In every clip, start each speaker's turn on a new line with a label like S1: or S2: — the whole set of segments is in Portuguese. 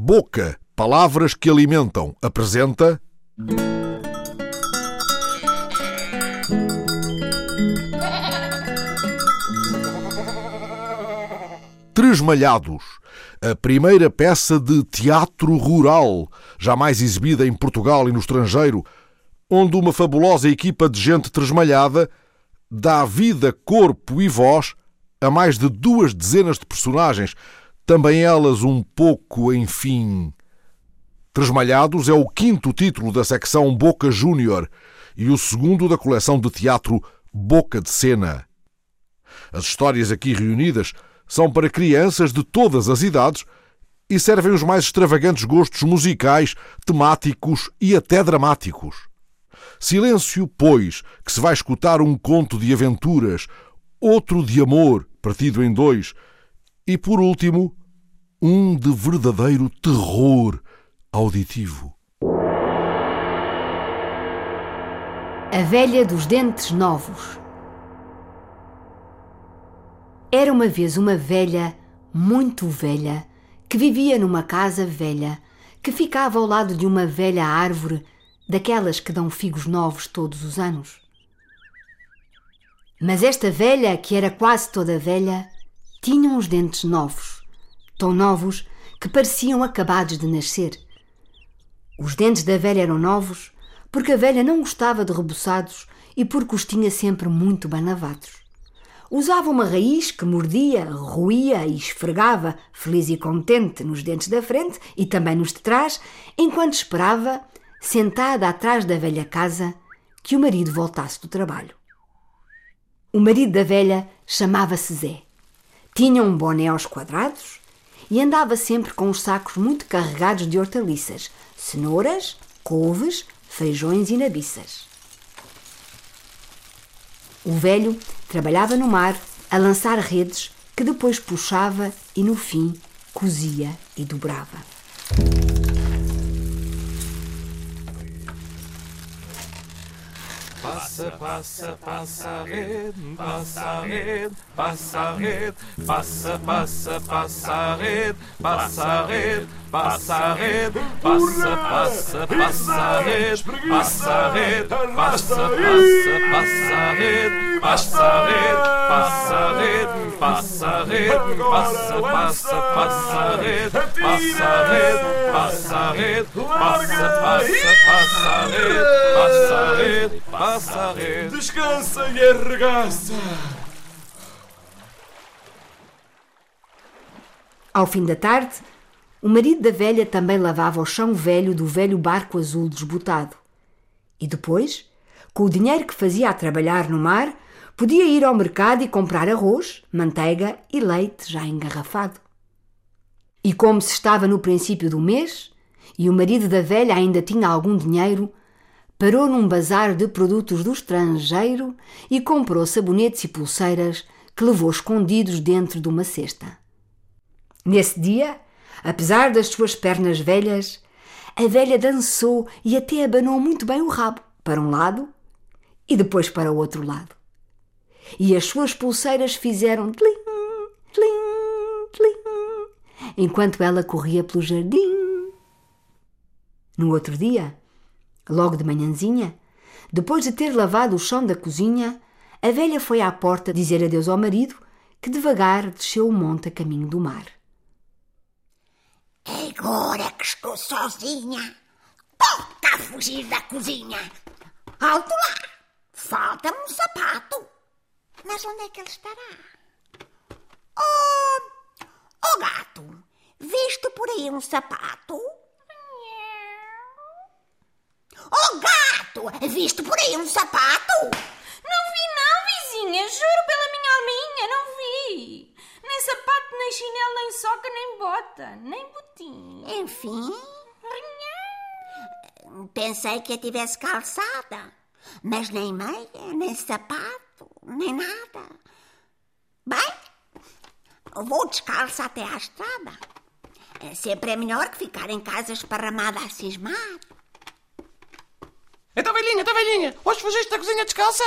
S1: Boca, palavras que alimentam, apresenta. Tresmalhados, a primeira peça de teatro rural, jamais exibida em Portugal e no estrangeiro, onde uma fabulosa equipa de gente tresmalhada dá vida, corpo e voz a mais de duas dezenas de personagens, também elas um pouco, enfim. Tresmalhados é o quinto título da secção Boca Júnior e o segundo da coleção de teatro Boca de Cena. As histórias aqui reunidas são para crianças de todas as idades e servem os mais extravagantes gostos musicais, temáticos e até dramáticos. Silêncio, pois, que se vai escutar um conto de aventuras, outro de amor, partido em dois, e por último, um de verdadeiro terror auditivo.
S2: A velha dos dentes novos. Era uma vez uma velha, muito velha, que vivia numa casa velha, que ficava ao lado de uma velha árvore, daquelas que dão figos novos todos os anos. Mas esta velha, que era quase toda velha, tinha uns dentes novos, tão novos que pareciam acabados de nascer. Os dentes da velha eram novos porque a velha não gostava de rebuçados e porque os tinha sempre muito banavados. Usava uma raiz que mordia, roía e esfregava, feliz e contente, nos dentes da frente e também nos de trás, enquanto esperava, sentada atrás da velha casa, que o marido voltasse do trabalho. O marido da velha chamava-se Zé. Tinha um boné aos quadrados e andava sempre com os sacos muito carregados de hortaliças, cenouras, couves, feijões e nabiças. O velho trabalhava no mar a lançar redes que depois puxava e no fim cozia e dobrava.
S3: Passa, passa, passa a rede, passa a passa a passa, passa, passa a passa a passa a passa, passa, passa a passa a passa, passa, passa a passa a passa passa passa, passa, passa passa passa, passa, passa a rede, passa a rede, passa a rede.
S4: Descansa e arregaça.
S2: Ao fim da tarde, o marido da velha também lavava o chão velho do velho barco azul desbotado. E depois, com o dinheiro que fazia a trabalhar no mar, podia ir ao mercado e comprar arroz, manteiga e leite já engarrafado. E como se estava no princípio do mês e o marido da velha ainda tinha algum dinheiro, parou num bazar de produtos do estrangeiro e comprou sabonetes e pulseiras que levou escondidos dentro de uma cesta. Nesse dia, apesar das suas pernas velhas, a velha dançou e até abanou muito bem o rabo para um lado e depois para o outro lado. E as suas pulseiras fizeram tlim, tlim, tlim, enquanto ela corria pelo jardim. No outro dia, logo de manhãzinha, depois de ter lavado o chão da cozinha, a velha foi à porta dizer adeus ao marido, que devagar desceu o monte a caminho do mar.
S5: Agora que estou sozinha, volta a fugir da cozinha. Alto lá! Falta-me um sapato. Mas onde é que ele estará? Oh, oh gato, viste por aí um sapato? Oh gato, viste por aí um sapato?
S6: Não vi não, vizinha, juro pela minha alminha, não vi. Nem sapato, nem chinelo, nem soca, nem bota, nem botim.
S5: Enfim, pensei que a tivesse calçada, mas nem meia, nem sapato, nem nada. Bem, vou descalça até à estrada. É Sempre é melhor que ficar em casa esparramada a cismar.
S7: Então, velhinha, então, velhinha, hoje fugiste da cozinha descalça?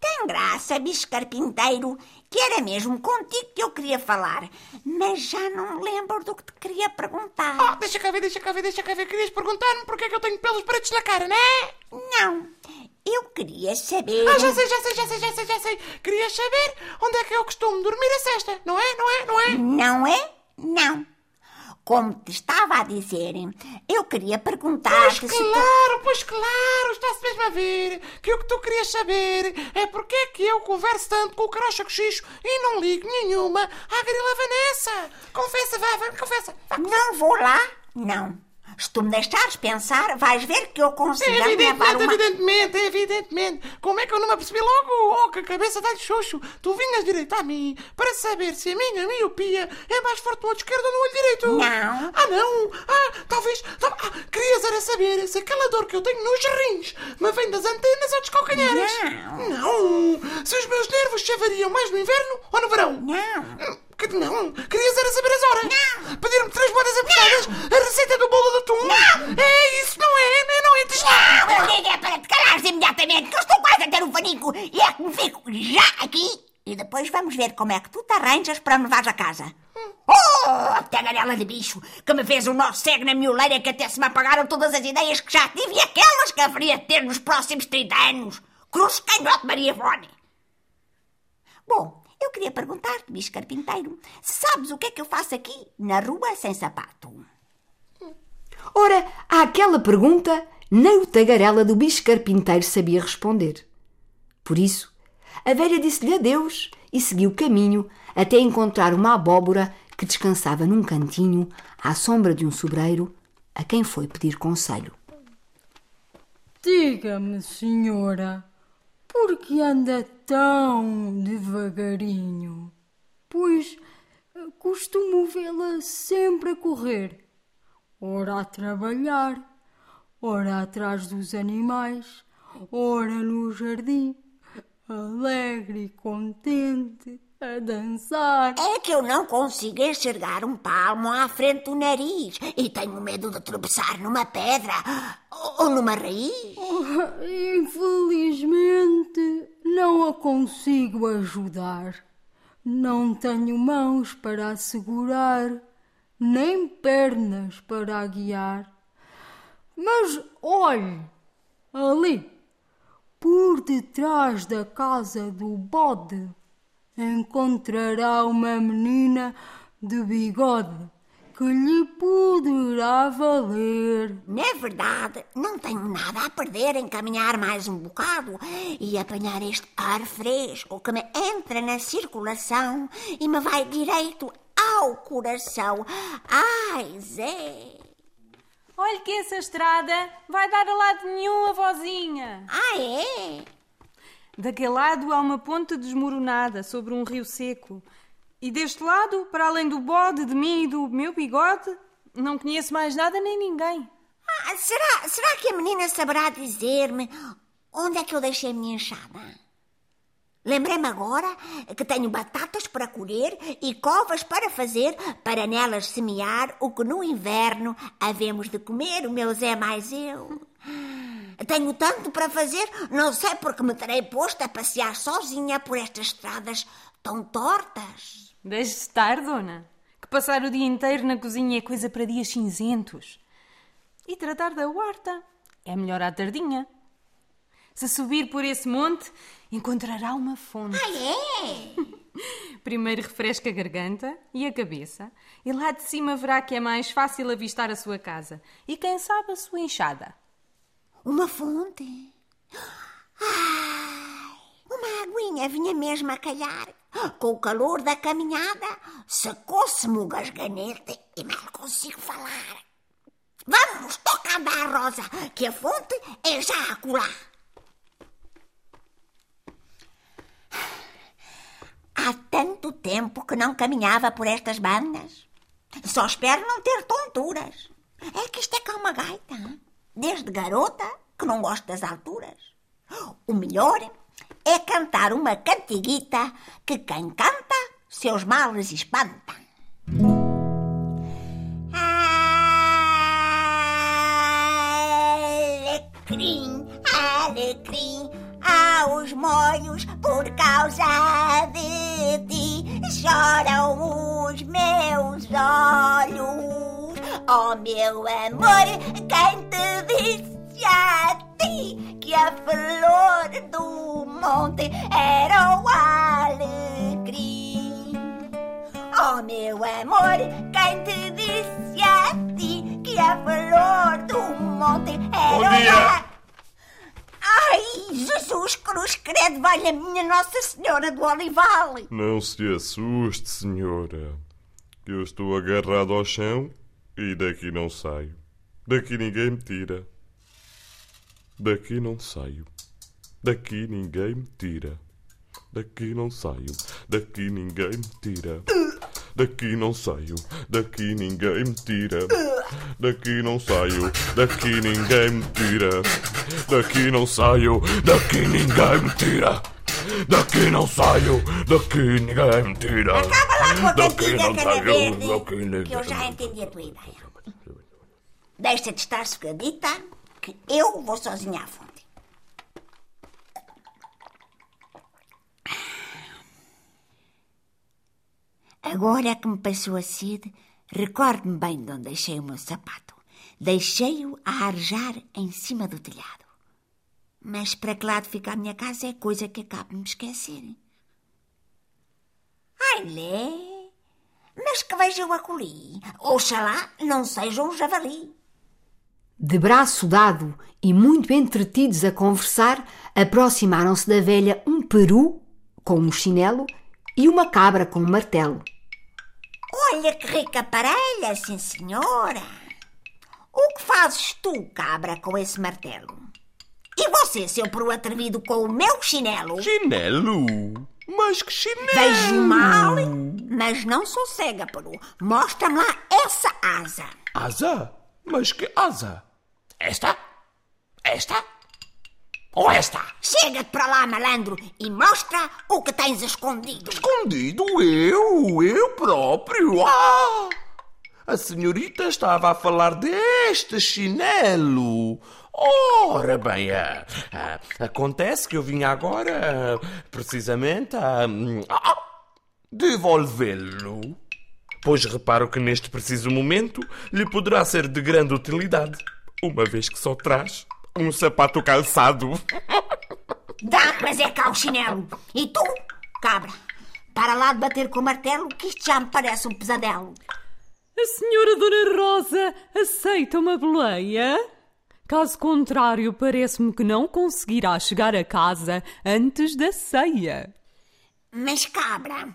S5: Tem graça, bicho carpinteiro, que era mesmo contigo que eu queria falar. Mas já não me lembro do que te queria perguntar.
S3: Oh, deixa cá ver, deixa cá ver, deixa cá ver. Querias perguntar-me porque é que eu tenho pelos pretos na cara, não é?
S5: Não, eu queria saber.
S3: Ah, já sei, já sei, já sei, já sei, já sei. Querias saber onde é que eu costumo dormir a cesta, não é? Não é? Não é?
S5: Não é? Não. Como te estava a dizer, eu queria
S3: Pois
S5: perguntar-te se tu...
S3: claro, pois claro, está-se mesmo a ver que o que tu querias saber é porque é que eu converso tanto com o carocha cochicho e não ligo nenhuma à grila Vanessa. Confessa, vá, vá, confessa. Vá.
S5: Não vou lá? Não. Se tu me deixares pensar, vais ver que eu consigo levar
S3: Evidentemente,
S5: uma...
S3: evidentemente, evidentemente. Como é que eu não me apercebi logo? Oh, que a cabeça dá-lhe xoxo. Tu vinhas direito a mim para saber se a minha miopia é mais forte no olho esquerdo ou no olho direito.
S5: Não.
S3: Ah, não? Ah, talvez... tal- Ah, querias era saber se aquela dor que eu tenho nos rins me vem das antenas ou dos calcanhares.
S5: Não.
S3: Não. Se os meus nervos chavariam mais no inverno ou no verão.
S5: Não.
S3: Que não? Querias era saber as horas? Não! Pedir-me três moedas apertadas? A receita do bolo de atum? Não! É isso, não é? Não, não é? Lá!
S5: Não, digo é para te calares imediatamente, que eu estou quase a ter um panico e é que me fico já aqui e depois vamos ver como é que tu te arranjas para me levares a casa. Oh, a tagarela de bicho que me fez um nó cego na mioleira que até se me apagaram todas as ideias que já tive e aquelas que haveria de ter nos próximos 30 anos. Cruz canhote Maria Ivone. Bom, eu queria perguntar-te, bicho carpinteiro, se sabes o que é que eu faço aqui na rua sem sapato?
S2: Ora, àquela pergunta, nem o tagarela do bicho carpinteiro sabia responder. Por isso, a velha disse-lhe adeus e seguiu caminho até encontrar uma abóbora que descansava num cantinho à sombra de um sobreiro a quem foi pedir conselho.
S7: Diga-me, senhora, por que anda tão devagarinho? Pois eh, costumo vê-la sempre a correr, ora a trabalhar, ora atrás dos animais, ora no jardim, alegre e contente, a dançar.
S5: É que eu não consigo enxergar um palmo à frente do nariz e tenho medo de tropeçar numa pedra ou numa raiz.
S7: Infelizmente, não a consigo ajudar. Não tenho mãos para a segurar, nem pernas para a guiar. Mas olhe, ali, por detrás da casa do bode, encontrará uma menina de bigode que lhe poderá valer.
S5: Na verdade, não tenho nada a perder em caminhar mais um bocado e apanhar este ar fresco que me entra na circulação e me vai direito ao coração. Ai, Zé!
S6: Olhe que essa estrada vai dar a lado nenhum a vozinha.
S5: Ah, é?
S6: Daquele lado há uma ponte desmoronada sobre um rio seco. E deste lado, para além do bode, de mim e do meu bigode, não conheço mais nada nem ninguém.
S5: Ah, será, será que a menina saberá dizer-me onde é que eu deixei a minha enxada? Lembrei-me agora que tenho batatas para colher e covas para fazer, para nelas semear o que no inverno havemos de comer, o meu Zé mais eu. Tenho tanto para fazer, não sei porque me terei posto a passear sozinha por estas estradas tão tortas.
S6: Deixe estar, dona. Que passar o dia inteiro na cozinha é coisa para dias cinzentos. E tratar da horta é melhor à tardinha. Se subir por esse monte, encontrará uma fonte.
S5: Ah, é?
S6: Primeiro refresca a garganta e a cabeça, e lá de cima verá que é mais fácil avistar a sua casa e, quem sabe, a sua enxada.
S5: Uma fonte? Ai, uma aguinha vinha mesmo a calhar. Com o calor da caminhada, secou-se-me o gasganete e mal consigo falar. Vamos, toca andar, Rosa, que a fonte é já acolá. Há tanto tempo que não caminhava por estas bandas. Só espero não ter tonturas. É que isto é cá uma gaita. hein? Desde garota que não gosto das alturas. O melhor é cantar uma cantiguita que quem canta seus males espanta. Alecrim, alecrim, aos molhos por causa de ti choram os meus olhos. Oh meu amor, quem te disse a ti que a flor do monte era o alecrim? Oh meu amor, quem te disse a ti que a flor do monte era
S8: Bom
S5: o Ai, Jesus Cruz, credo, valha minha Nossa Senhora do Olival.
S8: Não se assuste, senhora. Eu estou agarrado ao chão e daqui não saio. Daqui ninguém me tira. Daqui não saio. Daqui ninguém me tira. Daqui não saio. Daqui ninguém me tira. Daqui não saio. Daqui ninguém me tira. Daqui não saio. Daqui ninguém me tira. Daqui não saio. Daqui ninguém me tira. Daqui não saio. Daqui ninguém me tira.
S5: Acaba lá com a
S8: Daqui
S5: cantiga,
S8: não
S5: cara
S8: saio.
S5: verde,
S8: Daqui ninguém
S5: que eu já entendi a tua ideia. Deixa de estar sofredita, que eu vou sozinha à fonte. Agora que me passou a sede, recordo-me bem de onde deixei o meu sapato. Deixei-o a arejar em cima do telhado. Mas para que lado fica a minha casa é coisa que acabo de me esquecer. Ai, lê! Mas que vejo eu acolhi. Oxalá não seja um javali.
S2: De braço dado e muito entretidos a conversar, aproximaram-se da velha um peru com um chinelo e uma cabra com um martelo.
S5: Olha que rica parelha, sim senhora. O que fazes tu, cabra, com esse martelo? E você, seu peru atrevido, com o meu chinelo?
S9: Chinelo? Mas que chinelo?
S5: Vejo mal, mas não sou cega, peru. Mostra-me lá essa asa.
S9: Asa? Mas que asa? Esta? Esta? Ou esta?
S5: Chega-te para lá, malandro, e mostra o que tens escondido.
S9: Escondido eu? Eu próprio? Ah! A senhorita estava a falar deste chinelo. Ora bem, ah, ah, acontece que eu vim agora ah, precisamente a devolvê-lo. Pois reparo que neste preciso momento lhe poderá ser de grande utilidade, uma vez que só traz um sapato calçado.
S5: Dá, mas é cá o chinelo. E tu, cabra, para lá de bater com o martelo, que isto já me parece um pesadelo.
S6: A senhora Dona Rosa aceita uma boleia? Caso contrário, parece-me que não conseguirá chegar a casa antes da ceia.
S5: Mas, cabra,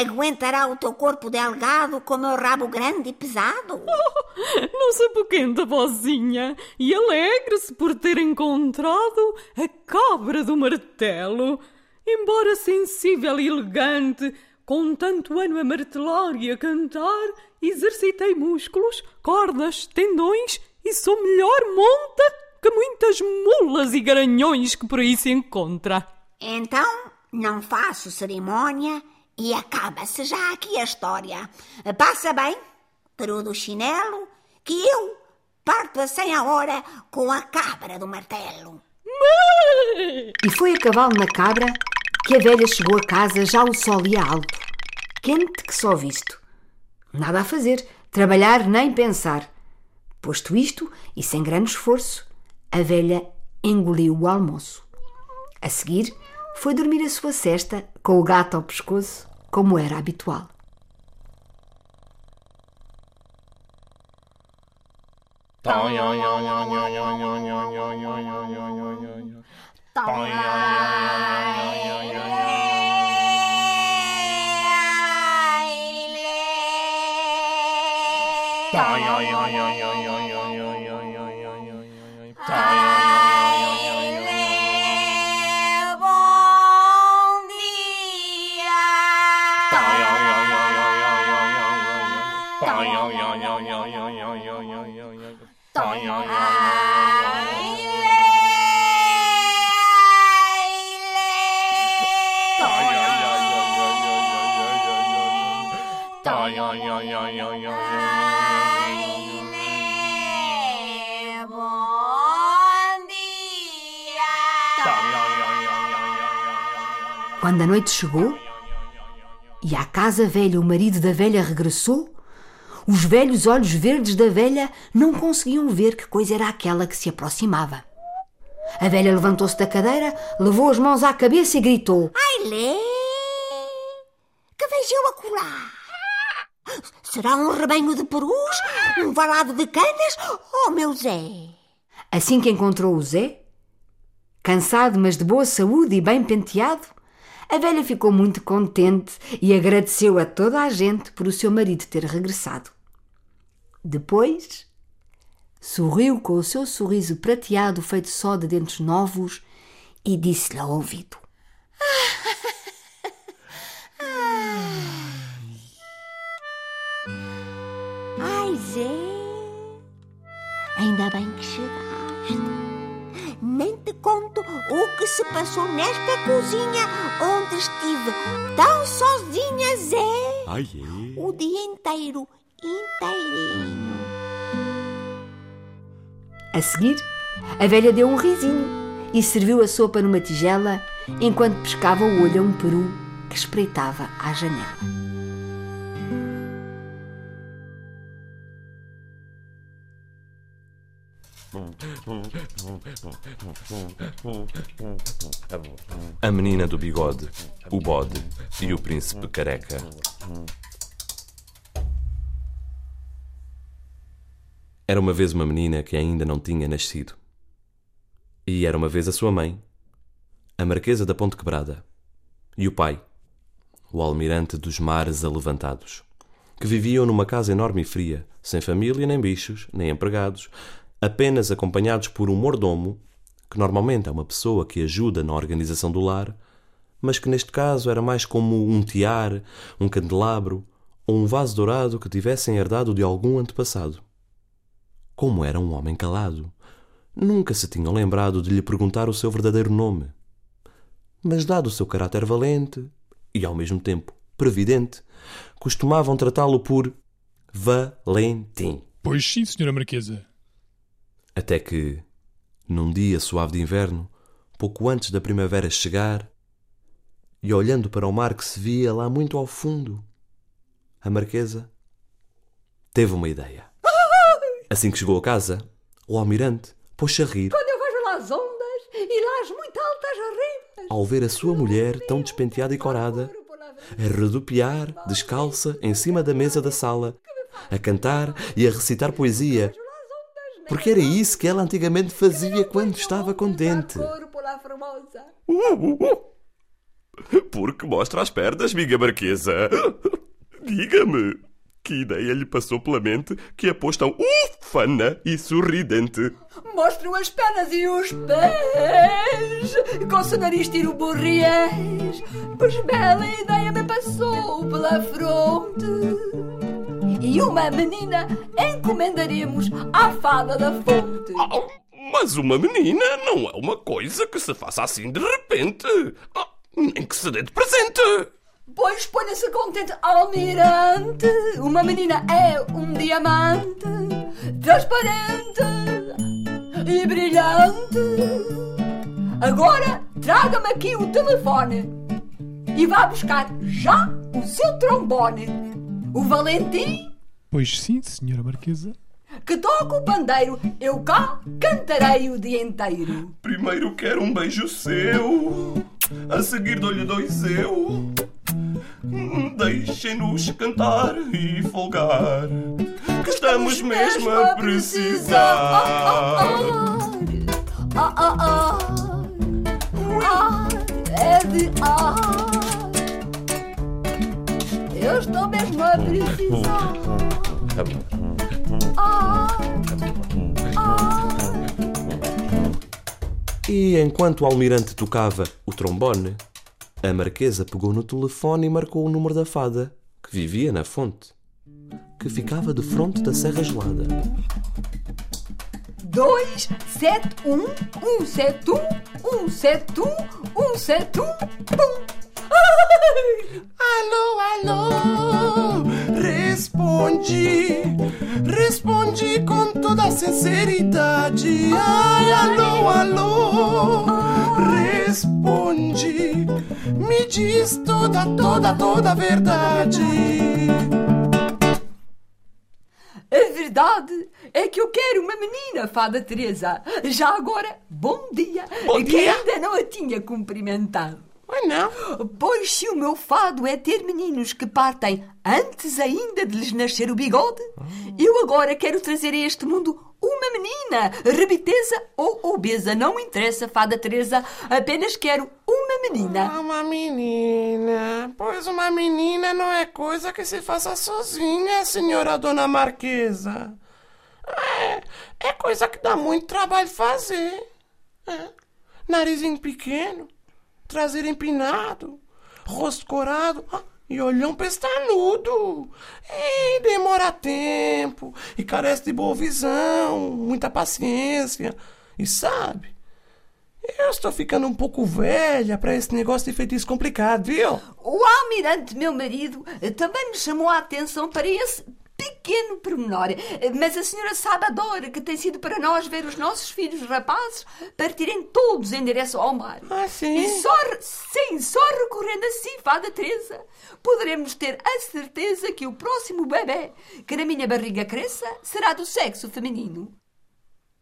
S5: aguentará o teu corpo delgado com o meu rabo grande e pesado?
S6: Não se apoquenta, vozinha, e alegre-se por ter encontrado a cabra do martelo. Embora sensível e elegante, com tanto ano a martelar e a cantar, exercitei músculos, cordas, tendões e sou melhor monta que muitas mulas e garanhões que por aí se encontra.
S5: Então, não faço cerimónia e acaba-se já aqui a história. Passa bem, peru do chinelo, que eu parto a cem a hora com a cabra do martelo.
S2: E foi a cavalo na cabra que a velha chegou a casa já o sol ia alto, quente que só visto. Nada a fazer, trabalhar nem pensar. Posto isto, e sem grande esforço, a velha engoliu o almoço. A seguir, foi dormir a sua cesta com o gato ao pescoço, como era habitual. Quando a noite chegou e à casa velha o marido da velha regressou, os velhos olhos verdes da velha não conseguiam ver que coisa era aquela que se aproximava. A velha levantou-se da cadeira, levou as mãos à cabeça e gritou:
S5: Ai, lê! Será um rebanho de perus? Um valado de canas? Oh, meu Zé!
S2: Assim que encontrou o Zé, cansado, mas de boa saúde e bem penteado, a velha ficou muito contente e agradeceu a toda a gente por o seu marido ter regressado. Depois, sorriu com o seu sorriso prateado feito só de dentes novos e disse-lhe ao ouvido:
S5: Zé! Ainda bem que chegaste. Nem te conto o que se passou nesta cozinha onde estive tão sozinha, Zé.
S4: Ai, é?
S5: O dia inteiro, inteirinho.
S2: A seguir, a velha deu um risinho e serviu a sopa numa tigela enquanto pescava o olho a um peru que espreitava à janela.
S10: A menina do bigode, o bode e o príncipe careca. Era uma vez uma menina que ainda não tinha nascido. E era uma vez a sua mãe, a Marquesa da Ponte Quebrada, e o pai, o almirante dos mares alevantados, que viviam numa casa enorme e fria, sem família, nem bichos, nem empregados, apenas acompanhados por um mordomo, que normalmente é uma pessoa que ajuda na organização do lar, mas que neste caso era mais como um tiar, um candelabro ou um vaso dourado que tivessem herdado de algum antepassado. Como era um homem calado, nunca se tinham lembrado de lhe perguntar o seu verdadeiro nome. Mas, dado o seu caráter valente e, ao mesmo tempo, previdente, costumavam tratá-lo por Valentim.
S11: Pois sim, senhora Marquesa.
S10: Até que, num dia suave de inverno, pouco antes da primavera chegar, e olhando para o mar que se via lá muito ao fundo, a Marquesa teve uma ideia. Assim que chegou a casa, o almirante pôs-se a rir
S7: Quando eu vejo lá as ondas e lá as muito altas ribas.
S10: ao ver a sua mulher tão despenteada e corada, a redupiar, descalça, em cima da mesa da sala, a cantar e a recitar poesia, porque era isso que ela antigamente fazia quando estava contente.
S4: Porque mostra as pernas, minha marquesa. Diga-me, que ideia lhe passou pela mente que a pôs tão ufana e sorridente?
S7: Mostram as pernas e os pés, com o nariz tiro borriés, pois bela ideia me passou pela fronte. E uma menina encomendaremos à fada da fonte.
S4: Ah, mas uma menina não é uma coisa que se faça assim de repente. Ah, nem que se dê de presente.
S7: Pois ponha-se contente, almirante. Uma menina é um diamante, transparente e brilhante. Agora traga-me aqui o telefone e vá buscar já o seu trombone. O Valentim
S11: Pois sim, senhora Marquesa.
S7: que toca o pandeiro, eu cá cantarei o dia inteiro.
S4: Primeiro quero um beijo seu, a seguir dou-lhe dois eu. Deixem-nos cantar e folgar, que estamos mesmo a precisar.
S7: Ah, ah, ah. Ah, é de ah. Eu estou mesmo a precisar.
S10: E enquanto o almirante tocava o trombone, a marquesa pegou no telefone e marcou o número da fada, que vivia na fonte, que ficava de fronte da Serra Gelada.
S7: Dois, sete, um, um, sete, um, um, sete, um, um, sete, um, pum.
S3: Alô, alô, responde, responde com toda sinceridade. Ai, alô, alô, Responde, me diz toda, toda, toda a verdade.
S7: A verdade é que eu quero uma menina, Fada Teresa. Já agora, bom dia.
S3: Bom
S7: que
S3: dia.
S7: ainda não a tinha cumprimentado.
S3: Não.
S7: Pois se o meu fado é ter meninos que partem antes ainda de lhes nascer o bigode, eu agora quero trazer a este mundo uma menina, rebiteza ou obesa. Não me interessa, Fada Teresa, apenas quero uma menina.
S3: Ah, Uma menina. Pois uma menina não é coisa que se faça sozinha, senhora dona Marquesa. É, é coisa que dá muito trabalho fazer. É. Narizinho pequeno, traseiro empinado, rosto corado ah, e olhão pestanudo. E demora tempo, e carece de boa visão, muita paciência. E sabe, eu estou ficando um pouco velha para esse negócio de feitiço complicado, viu?
S7: O almirante, meu marido, também me chamou a atenção para esse pequeno pormenor. Mas a senhora sabe a dor que tem sido para nós ver os nossos filhos rapazes partirem todos em direção ao mar.
S3: Ah, sim?
S7: E só, sim, só recorrendo assim, Fada Teresa, poderemos ter a certeza que o próximo bebê que na minha barriga cresça será do sexo feminino.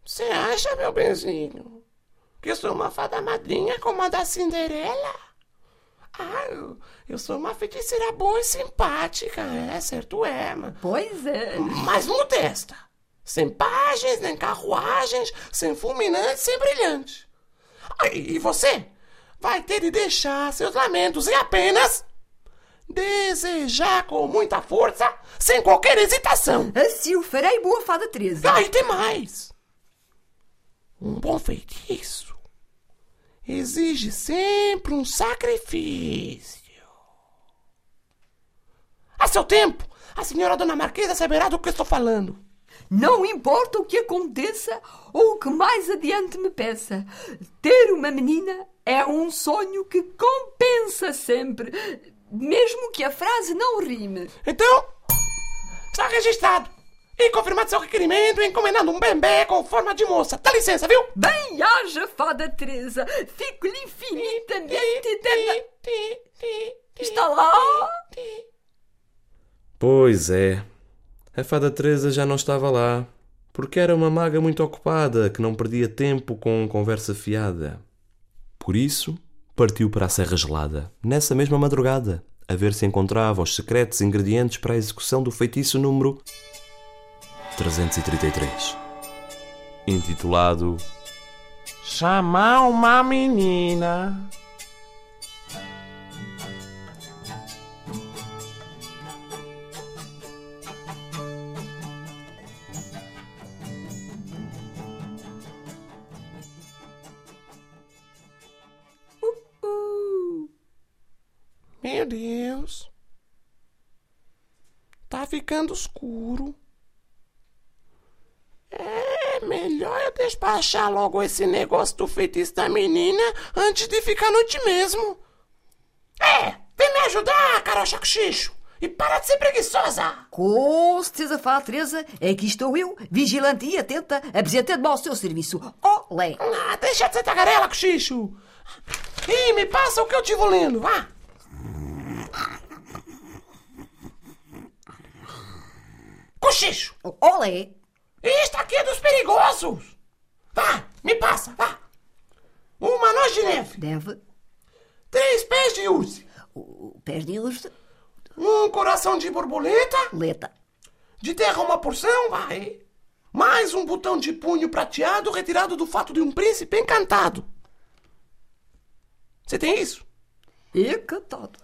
S3: Você acha, meu benzinho, que eu sou uma fada madrinha como a da Cinderela? Ah, eu, eu sou uma feiticeira boa e simpática, é, certo é, mas,
S7: Pois é.
S3: mas modesta. Sem páginas, nem carruagens, sem fulminante, sem brilhante. Ah, e e você vai ter de deixar seus lamentos e apenas desejar com muita força, sem qualquer hesitação.
S7: Assim o farei, boa Fada Teresa.
S3: Ah, e tem mais. Um bom feitiço exige sempre um sacrifício. A seu tempo, a senhora Dona Marquesa saberá do que estou falando.
S7: Não importa o que aconteça ou o que mais adiante me peça, ter uma menina é um sonho que compensa sempre, mesmo que a frase não rime.
S3: Então, está registrado. E confirmado seu requerimento, encomendando um bebê com forma de moça. Dá licença, viu?
S7: Bem haja, Fada Teresa, fico-lhe infinitamente eterna. Está lá?
S10: Pois é. A fada Teresa já não estava lá, porque era uma maga muito ocupada que não perdia tempo com conversa fiada. Por isso, partiu para a Serra Gelada, nessa mesma madrugada, a ver se encontrava os secretos ingredientes para a execução do feitiço número 333, intitulado
S3: Chamar uma menina. Meu Deus. Tá ficando escuro. É melhor eu despachar logo esse negócio do feitiço da menina antes de ficar noite mesmo. É, vem me ajudar, carocha cochicho. E para de ser preguiçosa.
S7: Com certeza, Fada Teresa, é que estou eu, vigilante e atenta, apresentando-me ao seu serviço. Olé!
S3: Ah, deixa de ser tagarela, cochicho. Ih, me passa o que eu tive lendo, vá. Cochicho,
S7: Olé!
S3: Isto aqui é dos perigosos. Vá, me passa, vá. Uma noz de neve,
S7: Deve.
S3: três pés de urze,
S7: O pés de urso,
S3: um coração de borboleta,
S7: leta.
S3: de terra uma porção, vai. Mais um botão de punho prateado retirado do fato de um príncipe encantado. Você tem isso?
S7: Encantado.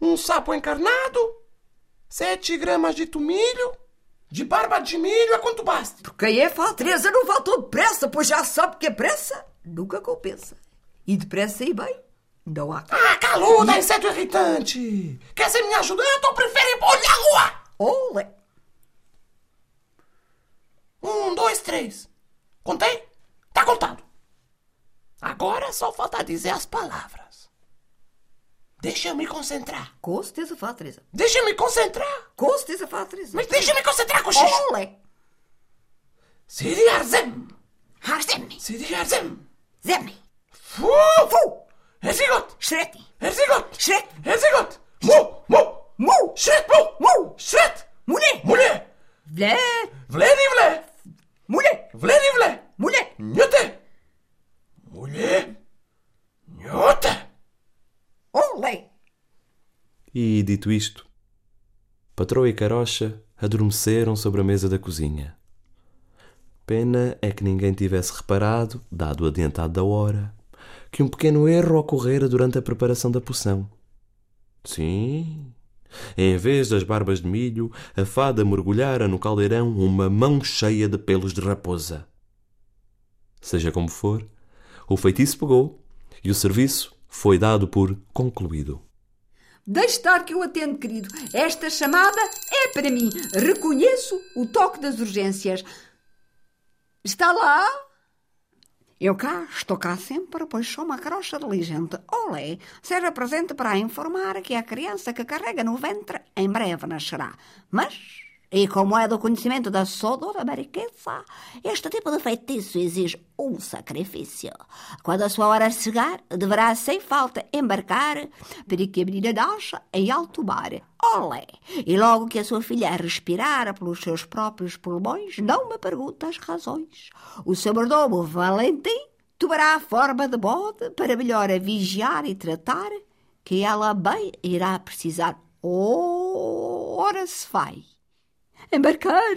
S3: um sapo encarnado, sete gramas de tomilho, de barba de milho a quanto basta.
S7: Quem é Fada Teresa não todo depressa, pois já sabe que a pressa nunca compensa. E depressa e bem, não há.
S3: Ah, caluda, inseto irritante! Quer ser minha ajudante ou prefere pôr na rua?
S7: Olé!
S3: Um, dois, três. Contei? Tá contado. Agora só falta dizer as palavras. Deixa eu me concentrar.
S7: Com certeza, Fada Teresa.
S3: Deixa eu me concentrar.
S7: Com certeza, Fada Teresa.
S3: Mas deixa eu me concentrar, cochicho.
S7: Olé!
S3: Siri Arzem.
S5: Harzem,
S3: Siri Arzem.
S5: zem,
S3: Fu! Fu! Herzigot!
S7: Shret!
S3: Herzigot!
S7: Shret!
S3: Herzigot! Mu! Mu!
S7: Mu!
S3: Shret! Mu!
S7: Mu!
S3: Shret!
S7: Mulher!
S3: Mulher!
S7: Vle!
S3: Vledi vle!
S7: Mulher!
S3: Vledi vle!
S7: Mulher!
S3: Nhote! Mulher! Nhote!
S7: Olé!
S10: E, dito isto, patroa e carocha adormeceram sobre a mesa da cozinha. Pena é que ninguém tivesse reparado, dado o adiantado da hora, que um pequeno erro ocorrera durante a preparação da poção. Sim, em vez das barbas de milho, a fada mergulhara no caldeirão uma mão cheia de pelos de raposa. Seja como for, o feitiço pegou e o serviço foi dado por concluído.
S7: Deixe estar que eu atendo, querido. Esta chamada é para mim. Reconheço o toque das urgências. Está lá? Eu cá, estou cá sempre, pois sou uma carocha diligente. Olé, seja presente para informar que a criança que carrega no ventre em breve nascerá. Mas, e como é do conhecimento da sodora mariqueza, este tipo de feitiço exige um sacrifício. Quando a sua hora chegar, deverá sem falta embarcar para que a menina nasça em alto mar. Olé! E logo que a sua filha respirar pelos seus próprios pulmões, não me pergunte as razões. O seu mordomo Valentim tomará a forma de bode para melhor a vigiar e tratar, que ela bem irá precisar. Ora se vai embarcar,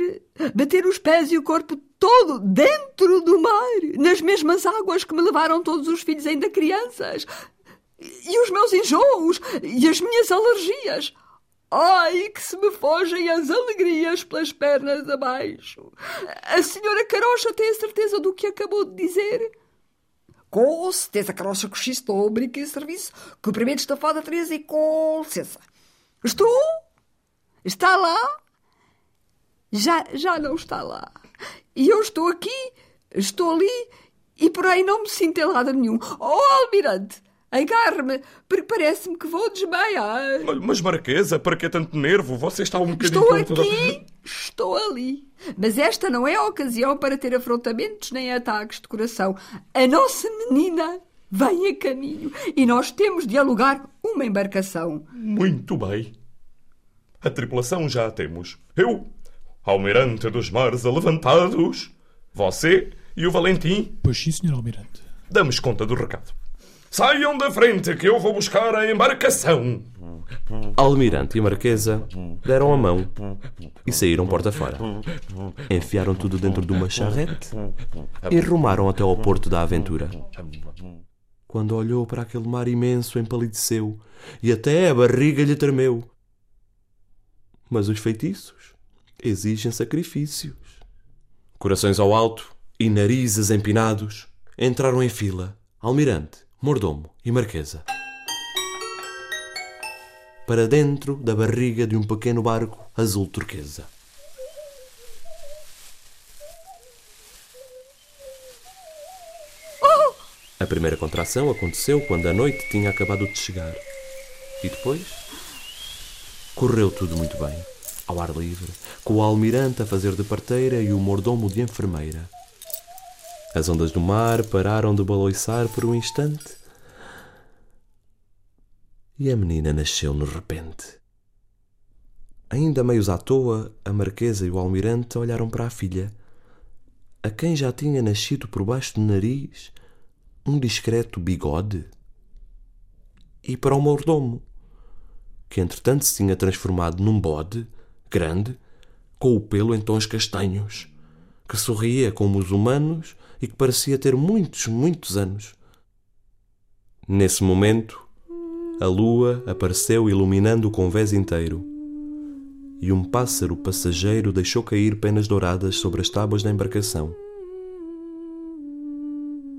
S7: bater os pés e o corpo todo dentro do mar, nas mesmas águas que me levaram todos os filhos ainda crianças, e os meus enjoos e as minhas alergias. Ai, que se me fogem as alegrias pelas pernas abaixo. A senhora Carocha tem a certeza do que acabou de dizer? Com certeza, Carocha, que estou, brinco em serviço. Cumprimentos da fada Teresa e com licença. Estou? Está lá? Já, já não está lá. E eu estou aqui, estou ali, e por aí não me sinto em lado nenhum. Oh, Almirante, agarre-me, porque parece-me que vou desmaiar.
S4: Mas, mas, Marquesa, para que tanto nervo? Você está um bocadinho...
S7: Estou aqui, toda... estou ali. Mas esta não é a ocasião para ter afrontamentos nem ataques de coração. A nossa menina vem a caminho e nós temos de alugar uma embarcação.
S4: Muito bem. A tripulação já a temos. Eu Almirante dos mares alevantados, você e o Valentim.
S11: Pois sim, senhor Almirante.
S4: Damos conta do recado. Saiam da frente que eu vou buscar a embarcação.
S10: Almirante e Marquesa deram a mão e saíram porta fora. Enfiaram tudo dentro de uma charrete e rumaram até ao porto da aventura. Quando olhou para aquele mar imenso, empalideceu e até a barriga lhe tremeu. Mas os feitiços exigem sacrifícios. Corações ao alto e narizes empinados entraram em fila almirante, mordomo e marquesa. Para dentro da barriga de um pequeno barco azul turquesa. A primeira contração aconteceu quando a noite tinha acabado de chegar. E depois? Correu tudo muito bem ao ar livre, com o almirante a fazer de parteira e o mordomo de enfermeira. As ondas do mar pararam de baloiçar por um instante e a menina nasceu no repente. Ainda meios à toa, a marquesa e o almirante olharam para a filha, a quem já tinha nascido por baixo do nariz um discreto bigode, e para o mordomo, que entretanto se tinha transformado num bode grande, com o pelo em tons castanhos, que sorria como os humanos e que parecia ter muitos, muitos anos. Nesse momento, a lua apareceu iluminando o convés inteiro, e um pássaro passageiro deixou cair penas douradas sobre as tábuas da embarcação.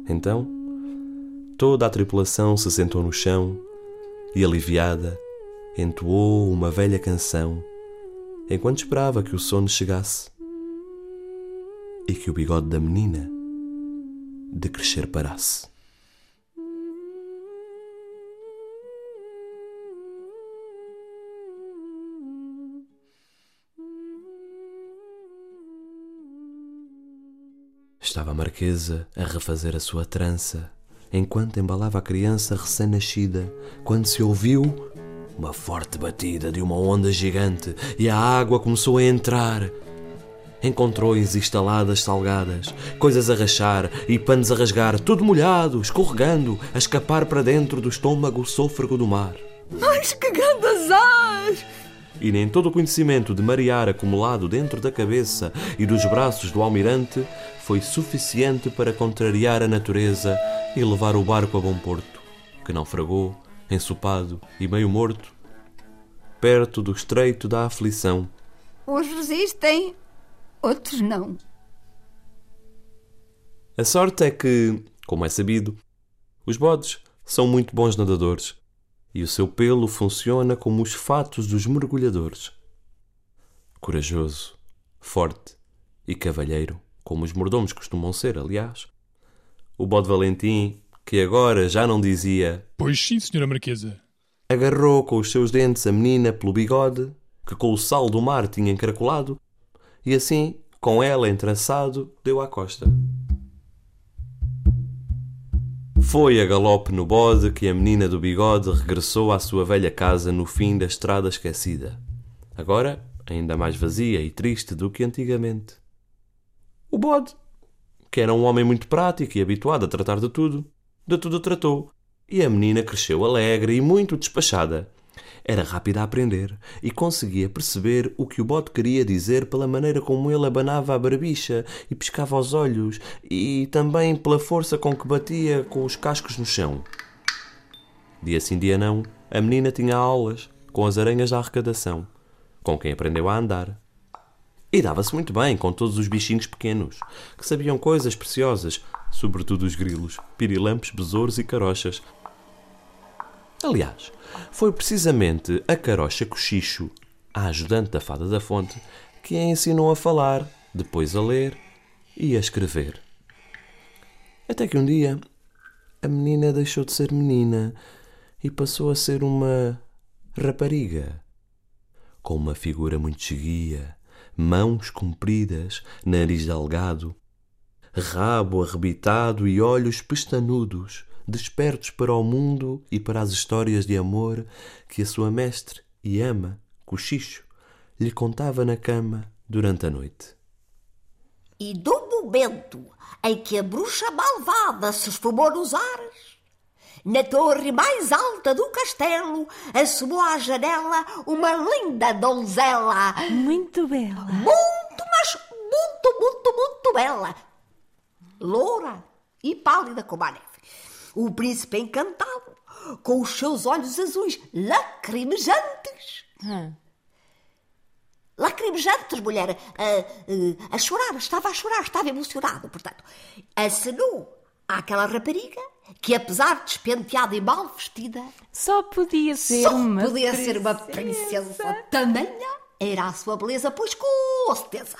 S10: Então, toda a tripulação se sentou no chão e, aliviada, entoou uma velha canção enquanto esperava que o sono chegasse e que o bigode da menina de crescer parasse. Estava a marquesa a refazer a sua trança enquanto embalava a criança recém-nascida, quando se ouviu uma forte batida de uma onda gigante e a água começou a entrar. Encontrões instaladas salgadas, coisas a rachar e panos a rasgar, tudo molhado, escorregando, a escapar para dentro do estômago sôfrego do mar.
S7: Mas que grande azar!
S10: E nem todo o conhecimento de marear acumulado dentro da cabeça e dos braços do almirante foi suficiente para contrariar a natureza e levar o barco a bom porto, que naufragou, ensopado e meio morto, perto do estreito da aflição.
S7: Uns resistem, outros não.
S10: A sorte é que, como é sabido, os bodes são muito bons nadadores e o seu pelo funciona como os fatos dos mergulhadores. Corajoso, forte e cavalheiro, como os mordomos costumam ser, aliás. O bode Valentim, que agora já não dizia
S11: Pois sim, senhora Marquesa.
S10: agarrou com os seus dentes a menina pelo bigode, que com o sal do mar tinha encaracolado, e assim, com ela entrançado, deu à costa. Foi a galope no bode que a menina do bigode regressou à sua velha casa no fim da estrada esquecida. Agora, ainda mais vazia e triste do que antigamente. O bode, que era um homem muito prático e habituado a tratar de tudo, de tudo tratou, e a menina cresceu alegre e muito despachada. Era rápida a aprender e conseguia perceber o que o bode queria dizer pela maneira como ele abanava a barbicha e piscava os olhos e também pela força com que batia com os cascos no chão. Dia sim, dia não, a menina tinha aulas com as aranhas da arrecadação, com quem aprendeu a andar. E dava-se muito bem com todos os bichinhos pequenos, que sabiam coisas preciosas, sobretudo os grilos, pirilampos, besouros e carochas. Aliás, foi precisamente a carocha Cochicho, a ajudante da fada da fonte, que a ensinou a falar, depois a ler e a escrever. Até que um dia a menina deixou de ser menina e passou a ser uma rapariga, com uma figura muito cheguia, mãos compridas, nariz delgado, rabo arrebitado e olhos pestanudos, despertos para o mundo e para as histórias de amor que a sua mestre e ama, Cochicho, lhe contava na cama durante a noite.
S5: E do momento em que a bruxa malvada se esfumou nos ares, na torre mais alta do castelo, assomou à janela uma linda donzela.
S6: Muito bela.
S5: Muito, mas muito, muito, muito bela. Loura e pálida como a neve. O príncipe encantado, com os seus olhos azuis lacrimejantes.
S6: Hum.
S5: Lacrimejantes, mulher, a, a, a chorar, estava a chorar, estava emocionado, portanto. Acenou àquela rapariga que, apesar de despenteada e mal vestida,
S6: Só podia ser
S5: só
S6: uma
S5: podia ser uma princesa. Tamanha era a sua beleza, pois com certeza,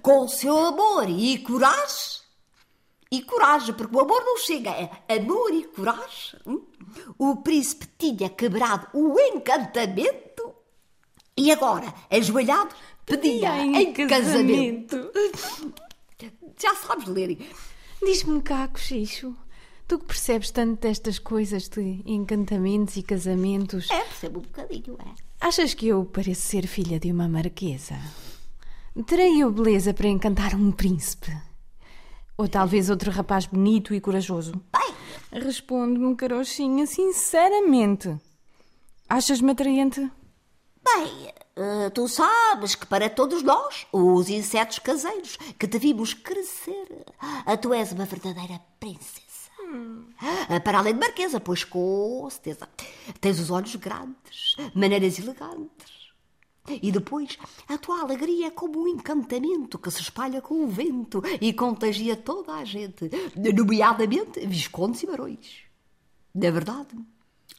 S5: com o seu amor e coragem, e coragem, porque o amor não chega, é amor e coragem. hum? O príncipe tinha quebrado o encantamento e agora, ajoelhado, pedia em, casamento. Já sabes ler.
S6: Diz-me cá, Cochicho, tu que percebes tanto destas coisas de encantamentos e casamentos,
S5: É, percebo um bocadinho, é.
S6: achas que eu pareço ser filha de uma marquesa? Terei eu beleza para encantar um príncipe? Ou talvez outro rapaz bonito e corajoso?
S5: Bem,
S6: Responde-me, carochinha, sinceramente. Achas-me atraente?
S5: Bem, eh, tu sabes que para todos nós, os insetos caseiros, que te vimos crescer, ah, tu és uma verdadeira princesa. Ah, Para além de marquesa, pois com certeza. Tens os olhos grandes, maneiras elegantes. E depois, a tua alegria é como um encantamento que se espalha com o vento e contagia toda a gente, nomeadamente viscondes e barões. Na verdade,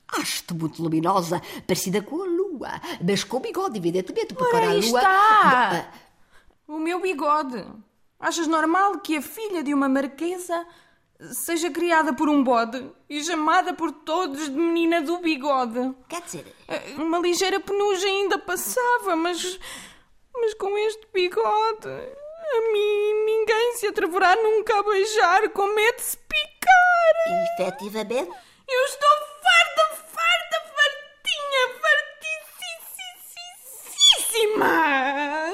S5: acho-te muito luminosa, parecida com a lua, mas com bigode, evidentemente, porque
S6: Ora,
S5: a lua...
S6: está!
S5: Ah,
S6: O meu bigode. Achas normal que a filha de uma marquesa seja criada por um bode e chamada por todos de menina do bigode?
S5: Quer dizer,
S6: Uma ligeira penugem ainda passava, mas. Mas com este bigode. A mim ninguém se atreverá nunca a beijar com medo de se picar.
S5: Efetivamente,
S6: Eu estou farta, farta, fartinha, farticíssima!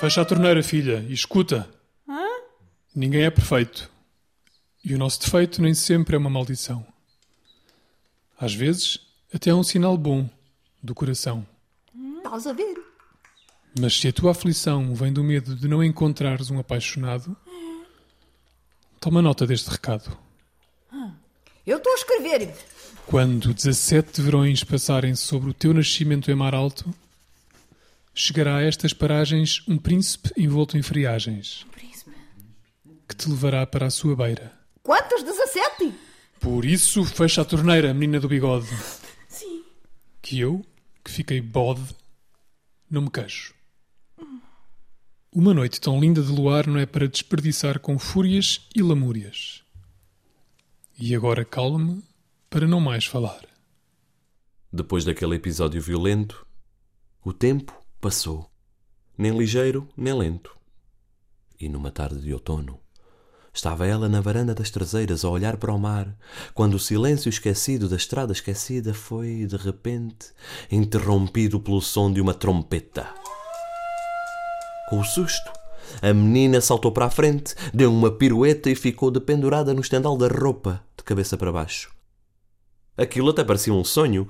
S11: Fecha a torneira, filha, e escuta. Ninguém é perfeito. E o nosso defeito nem sempre é uma maldição. Às vezes, até é um sinal bom do coração.
S7: Estás a ver?
S11: Mas se a tua aflição vem do medo de não encontrares um apaixonado, toma nota deste recado.
S7: Eu estou a escrever.
S11: Quando 17 verões passarem sobre o teu nascimento em mar alto, chegará a estas paragens um príncipe envolto em friagens, que te levará para a sua beira.
S7: Quantos? 17?
S11: Por isso, fecha a torneira, menina do bigode. Sim. Que eu, que fiquei bode, não me queixo. Uma noite tão linda de luar não é para desperdiçar com fúrias e lamúrias. E agora calma-me para não mais falar.
S10: Depois daquele episódio violento, o tempo passou, nem ligeiro nem lento. E numa tarde de outono, estava ela na varanda das traseiras a olhar para o mar, quando o silêncio esquecido da estrada esquecida foi, de repente, interrompido pelo som de uma trompeta. Com o susto, a menina saltou para a frente, deu uma pirueta e ficou dependurada no estendal da roupa, de cabeça para baixo. Aquilo até parecia um sonho,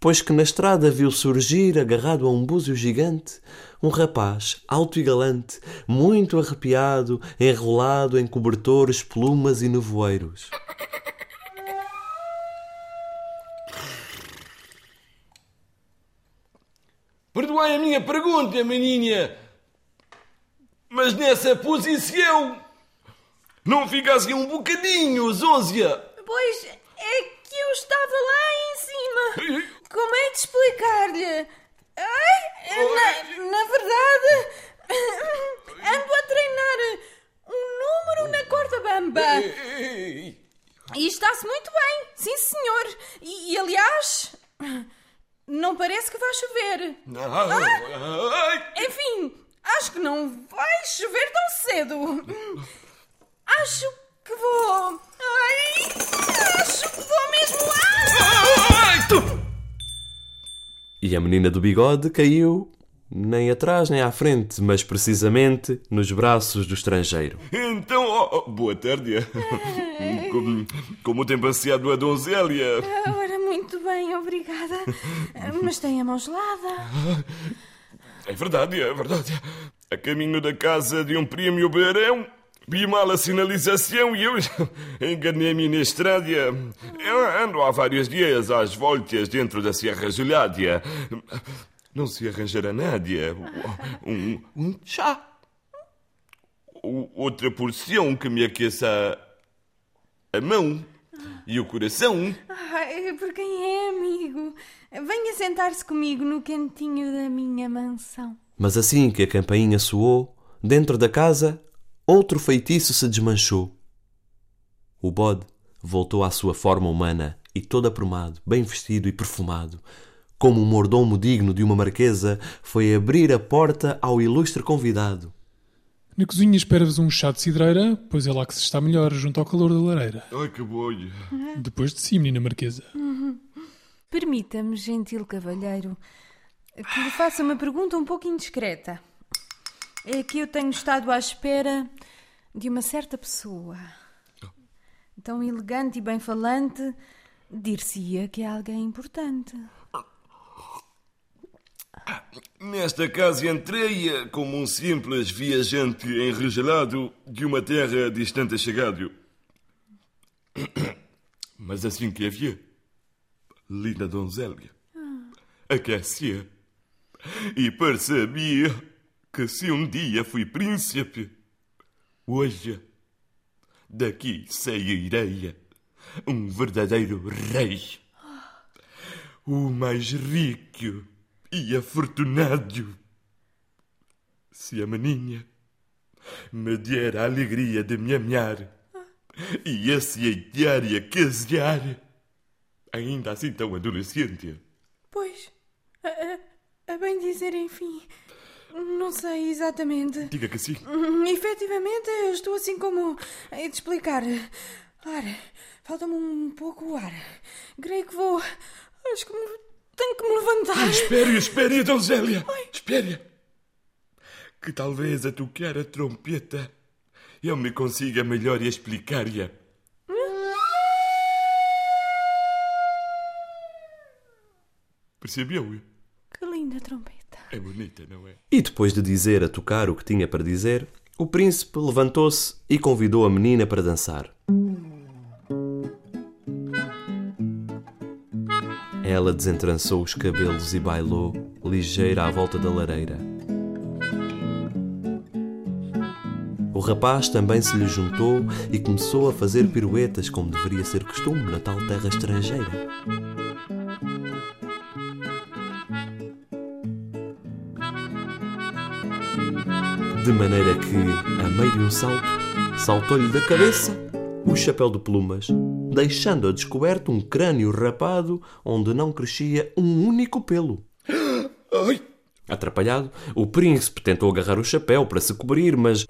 S10: pois que na estrada viu surgir, agarrado a um búzio gigante, um rapaz alto e galante, muito arrepiado, enrolado em cobertores, plumas e nevoeiros.
S8: Perdoai a minha pergunta, menina. Mas nessa posição não fica assim um bocadinho, Zózia?
S6: Pois é que eu estava lá em cima. Como é de explicar-lhe? Ai, na, na verdade, ando a treinar um número na corda bamba. E está-se muito bem, sim senhor. E, e, aliás, não parece que vai chover.
S8: Ai,
S6: Enfim, acho que não vai chover tão cedo. Acho que vou. Ai, acho que vou mesmo. Ah!
S10: E a menina do bigode caiu, nem atrás nem à frente, mas precisamente nos braços do estrangeiro.
S8: Então, oh, oh, boa tarde. Como, como tem passeado a donzélia?
S6: Ora, muito bem, obrigada. Mas tem a mão gelada.
S8: É verdade, é verdade. A caminho da casa de um prêmio barão, vi mal a sinalização e eu enganei-me na estrada. Eu ando há vários dias às voltas dentro da Serra Gelada. Não se arranjará nada. Um, um chá. Outra porção que me aqueça a mão e o coração.
S6: Ai, por quem é, amigo? Venha sentar-se comigo no cantinho da minha mansão.
S10: Mas assim que a campainha soou, dentro da casa, outro feitiço se desmanchou. O bode voltou à sua forma humana e todo aprumado, bem vestido e perfumado, como um mordomo digno de uma marquesa, foi abrir a porta ao ilustre convidado.
S11: Na cozinha espera-vos um chá de cidreira, pois é lá que se está melhor, junto ao calor da lareira.
S8: Ai, que boi.
S11: Depois de si, menina marquesa.
S6: Permita-me, gentil cavalheiro, que lhe faça uma pergunta um pouco indiscreta. É que eu tenho estado à espera de uma certa pessoa. Tão elegante e bem falante, dir-se-ia que é alguém importante.
S8: Nesta casa entrei como um simples viajante enregelado de uma terra distante chegado. Mas assim que a vi, linda donzela, aquecia e percebia que se um dia fui príncipe, hoje daqui sairei um verdadeiro rei. O mais rico e afortunado. Se a menina me der a alegria de me amar e aceitar e acasear, ainda assim tão adolescente,
S6: Pois, a, a- a bem dizer, enfim, Não sei exatamente.
S8: Diga que sim.
S6: Hum, Efetivamente, eu estou assim como. Hei de explicar. Ora, falta-me um pouco o ar. Creio que vou. Acho que me... tenho que me levantar.
S8: Espere, espere, donzélia. Espere. Que talvez a tocar a trompeta eu me consiga melhor explicar-lhe. Percebeu?
S6: Que linda trompeta.
S8: É bonita, não é?
S10: E depois de dizer a tocar o que tinha para dizer, o príncipe levantou-se e convidou a menina para dançar. Ela desentrançou os cabelos e bailou, ligeira à volta da lareira. O rapaz também se lhe juntou e começou a fazer piruetas como deveria ser costume na tal terra estrangeira. De maneira que, a meio de um salto, saltou-lhe da cabeça o chapéu de plumas, deixando a descoberto um crânio rapado onde não crescia um único pelo.
S8: Ai!
S10: Atrapalhado, o príncipe tentou agarrar o chapéu para se cobrir, mas,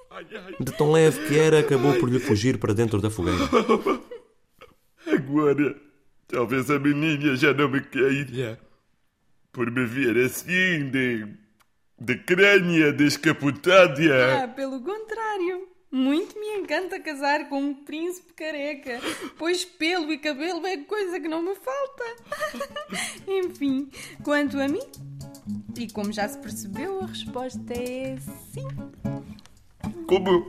S10: de tão leve que era, acabou por lhe fugir para dentro da fogueira.
S8: Agora, talvez a menina já não me queira por me ver assim de. De crânio descapotada.
S6: Ah, pelo contrário. Muito me encanta casar com um príncipe careca, pois pelo e cabelo é coisa que não me falta. Enfim, quanto a mim, e como já se percebeu, a resposta é sim.
S8: Como?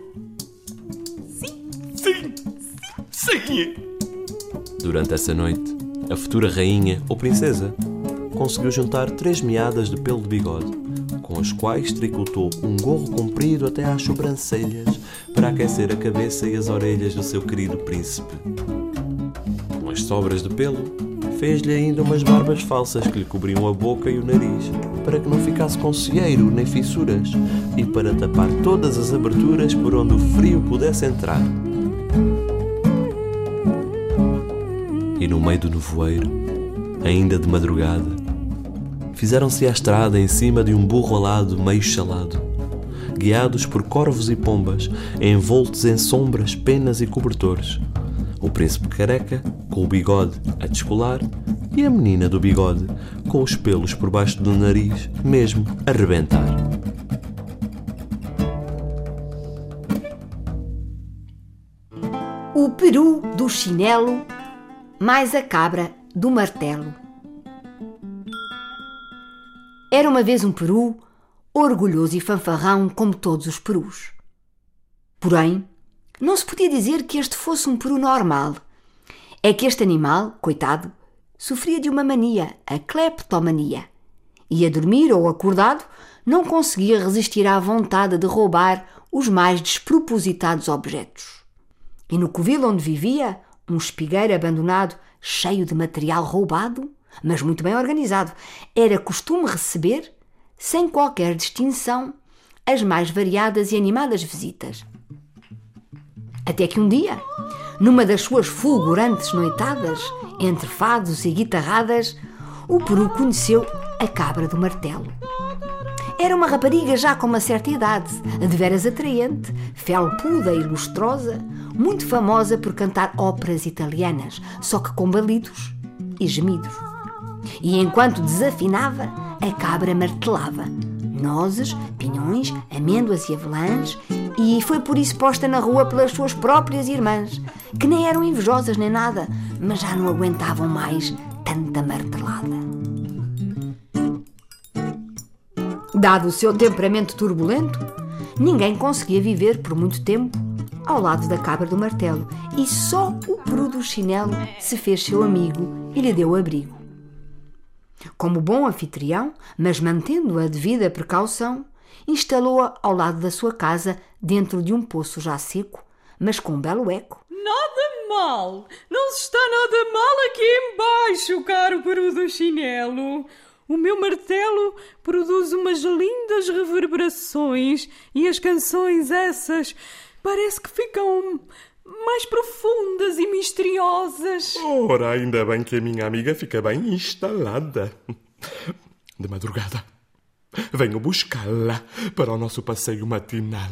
S6: Sim.
S8: Sim! Sim!
S10: Durante essa noite, a futura rainha ou princesa conseguiu juntar três meadas de pelo de bigode, com as quais tricotou um gorro comprido até às sobrancelhas para aquecer a cabeça e as orelhas do seu querido príncipe. Com as sobras de pelo, fez-lhe ainda umas barbas falsas que lhe cobriam a boca e o nariz, para que não ficasse com cieiro nem fissuras, e para tapar todas as aberturas por onde o frio pudesse entrar. E no meio do nevoeiro, ainda de madrugada, fizeram-se à estrada em cima de um burro alado meio chalado, guiados por corvos e pombas, envoltos em sombras, penas e cobertores. O príncipe careca, com o bigode a descolar, e a menina do bigode, com os pelos por baixo do nariz, mesmo a rebentar.
S2: O peru do chinelo mais a cabra do martelo. Era uma vez um peru, orgulhoso e fanfarrão como todos os perus. Porém, não se podia dizer que este fosse um peru normal. É que este animal, coitado, sofria de uma mania, a cleptomania. E a dormir ou acordado, não conseguia resistir à vontade de roubar os mais despropositados objetos. E no covil onde vivia, um espigueiro abandonado, cheio de material roubado, mas muito bem organizado, era costume receber, sem qualquer distinção, as mais variadas e animadas visitas. Até que um dia, numa das suas fulgurantes noitadas, entre fados e guitarradas, o Peru conheceu a cabra do martelo. Era uma rapariga já com uma certa idade, de veras atraente, felpuda e lustrosa, muito famosa por cantar óperas italianas, só que com balidos e gemidos. E enquanto desafinava, a cabra martelava nozes, pinhões, amêndoas e avelãs, e foi por isso posta na rua pelas suas próprias irmãs, que nem eram invejosas nem nada, mas já não aguentavam mais tanta martelada. Dado o seu temperamento turbulento, ninguém conseguia viver por muito tempo ao lado da cabra do martelo, e só o peru do chinelo se fez seu amigo e lhe deu abrigo. Como bom anfitrião, mas mantendo a devida precaução, instalou-a ao lado da sua casa, dentro de um poço já seco, mas com um belo eco.
S6: Nada mal! Não se está nada mal aqui embaixo, caro peru do chinelo. O meu martelo produz umas lindas reverberações e as canções essas parece que ficam mais profundas e misteriosas.
S8: Ora, ainda bem que a minha amiga fica bem instalada. De madrugada, Venho buscá-la para o nosso passeio matinal.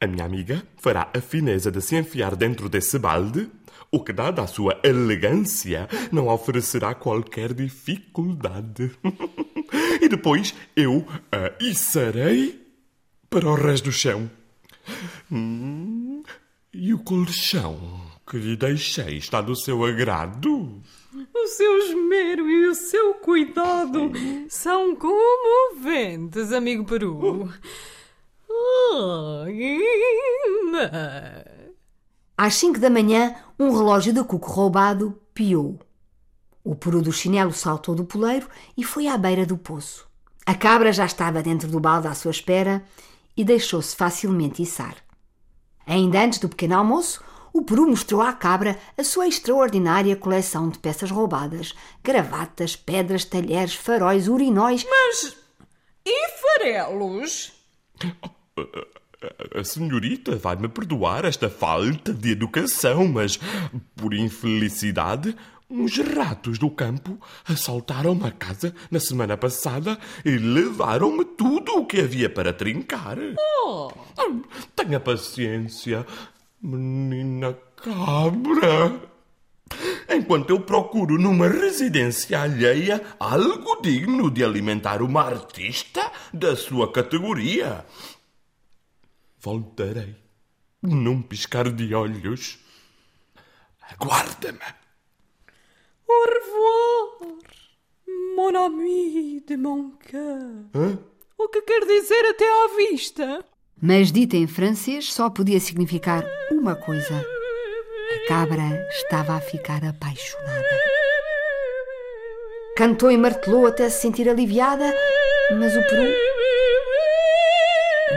S8: A minha amiga fará a fineza de se enfiar dentro desse balde, o que, dada a sua elegância, não oferecerá qualquer dificuldade. e depois eu a içarei para o resto do chão. Hum, e o colchão que lhe deixei está do seu agrado?
S6: O seu esmero e o seu cuidado são comoventes, amigo Peru. Ainda.
S2: Às cinco da manhã, um relógio de cuco roubado piou. O peru do chinelo saltou do poleiro e foi à beira do poço. A cabra já estava dentro do balde à sua espera e deixou-se facilmente içar. Ainda antes do pequeno almoço, o peru mostrou à cabra a sua extraordinária coleção de peças roubadas: gravatas, pedras, talheres, faróis, urinóis.
S6: Mas. e farelos?
S8: A senhorita vai-me perdoar esta falta de educação, mas, por infelicidade, uns ratos do campo assaltaram-me a casa na semana passada e levaram-me tudo o que havia para trincar.
S6: Oh.
S8: Tenha paciência, menina cabra. Enquanto eu procuro numa residência alheia algo digno de alimentar uma artista da sua categoria. Voltarei num piscar de olhos. Aguarda-me.
S6: Au revoir, mon ami de mon cœur.
S8: Hã?
S6: O que quer dizer até à vista?
S2: Mas dita em francês só podia significar uma coisa. A cabra estava a ficar apaixonada. Cantou e martelou até se sentir aliviada, mas o peru.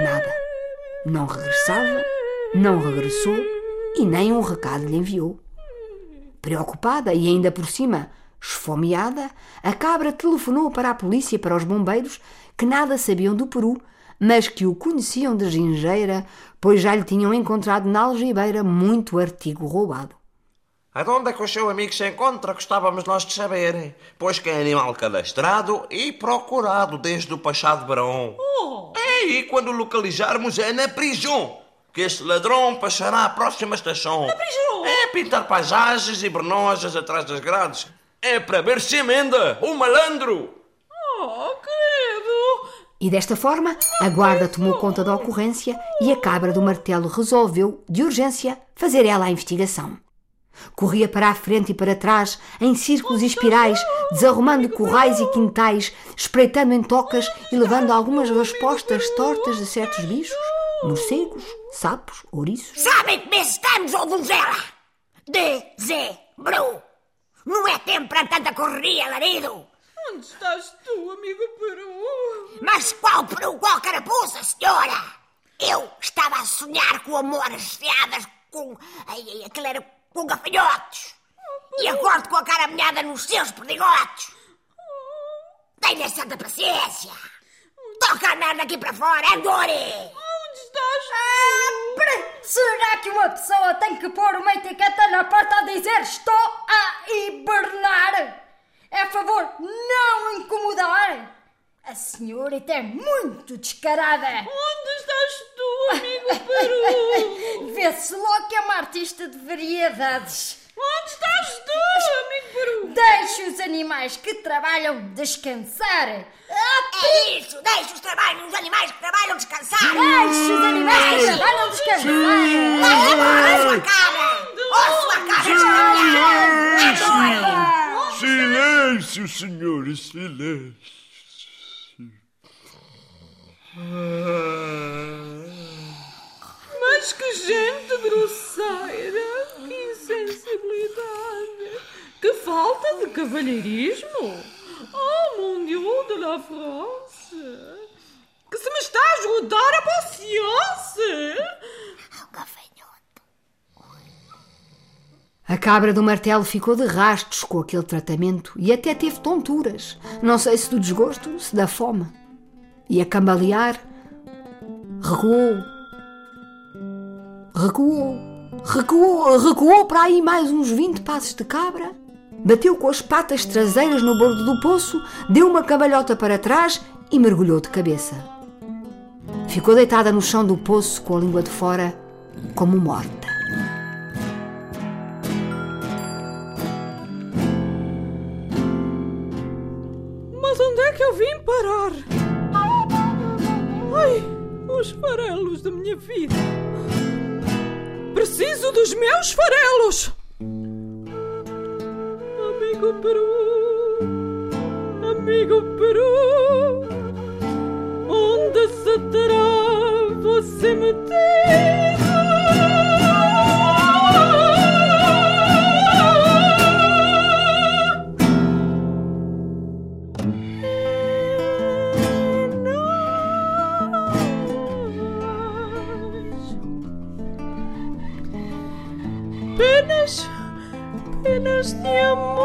S2: Nada. Não regressava, não regressou e nem um recado lhe enviou. Preocupada e ainda por cima esfomeada, a cabra telefonou para a polícia e para os bombeiros que nada sabiam do Peru, mas que o conheciam de gingeira, pois já lhe tinham encontrado na algibeira muito artigo roubado.
S9: Aonde é que o seu amigo se encontra? Gostávamos nós de saber. Pois que é animal cadastrado e procurado desde o passado verão.
S6: Oh.
S9: É, e quando o localizarmos é na prisão. Que este ladrão passará à próxima estação. Na
S6: prisão?
S9: É pintar paisagens e bernojas atrás das grades. É para ver se emenda o malandro.
S6: Oh, credo!
S2: E desta forma, a guarda tomou conta da ocorrência e a cabra do martelo resolveu, de urgência, fazer ela a investigação. Corria para a frente e para trás, em círculos e espirais, desarrumando currais e quintais, espreitando em tocas e levando algumas respostas tortas de certos bichos, morcegos, sapos, ouriços.
S5: Sabem como estamos, ou donzela? Dezembro. Não é tempo para tanta correria, alarido.
S6: Onde estás tu, amigo Peru?
S5: Mas qual peru, qual carapuça, senhora? Eu estava a sonhar com amor esfriadas com... Ai, aquilo era com gafanhotos. E acordo com a cara molhada nos seus perdigotos. Tenha santa paciência. Toca a merda aqui para fora, Andore.
S6: Onde estás
S7: Ah, peraí. Será que uma pessoa tem que pôr uma etiqueta na porta a dizer estou a hibernar? É favor não incomodar. A senhorita é muito descarada.
S6: Onde estás tu, amigo Peru?
S7: Vê-se logo que é uma artista de variedades.
S6: Onde estás tu, amigo Peru?
S7: Deixe os animais que trabalham descansar. Ah,
S5: É isso, deixe os, trabalhos, os animais que trabalham descansar.
S7: Deixe os animais que trabalham descansar.
S5: Vai embora, sua cabra. Oh, sua cabra desgraçada.
S4: Silêncio, senhores, silêncio.
S6: Mas que gente grosseira! Que insensibilidade! Que falta de cavalheirismo! Oh, mon Dieu de la France! Que se me está a esgotar a paciência!
S2: A cabra do martelo ficou de rastos com aquele tratamento e até teve tonturas. Não sei se do desgosto, se da fome. E a cambalear, recuou. Recuou. Recuou, recuou para aí mais uns 20 passos de cabra. Bateu com as patas traseiras no bordo do poço, deu uma cambalhota para trás e mergulhou de cabeça. Ficou deitada no chão do poço com a língua de fora, como morta.
S6: Parar? Ai, os farelos da minha vida. Preciso dos meus farelos! Amigo Peru, amigo Peru, onde se terá você metido? Penas, penas de amor.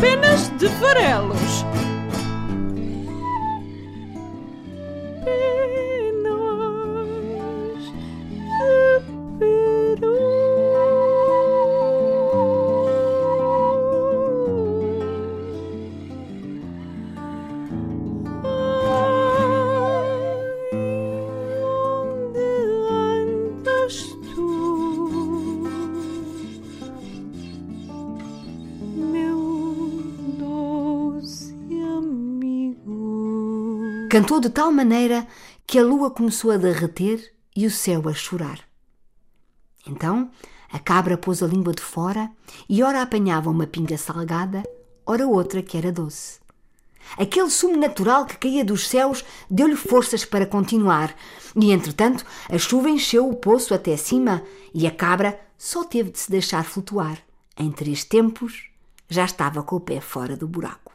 S6: Penas de farelos.
S2: Cantou de tal maneira que a lua começou a derreter e o céu a chorar. Então a cabra pôs a língua de fora e ora apanhava uma pinga salgada, ora outra que era doce. Aquele sumo natural que caía dos céus deu-lhe forças para continuar, e entretanto a chuva encheu o poço até cima e a cabra só teve de se deixar flutuar. Em três tempos já estava com o pé fora do buraco.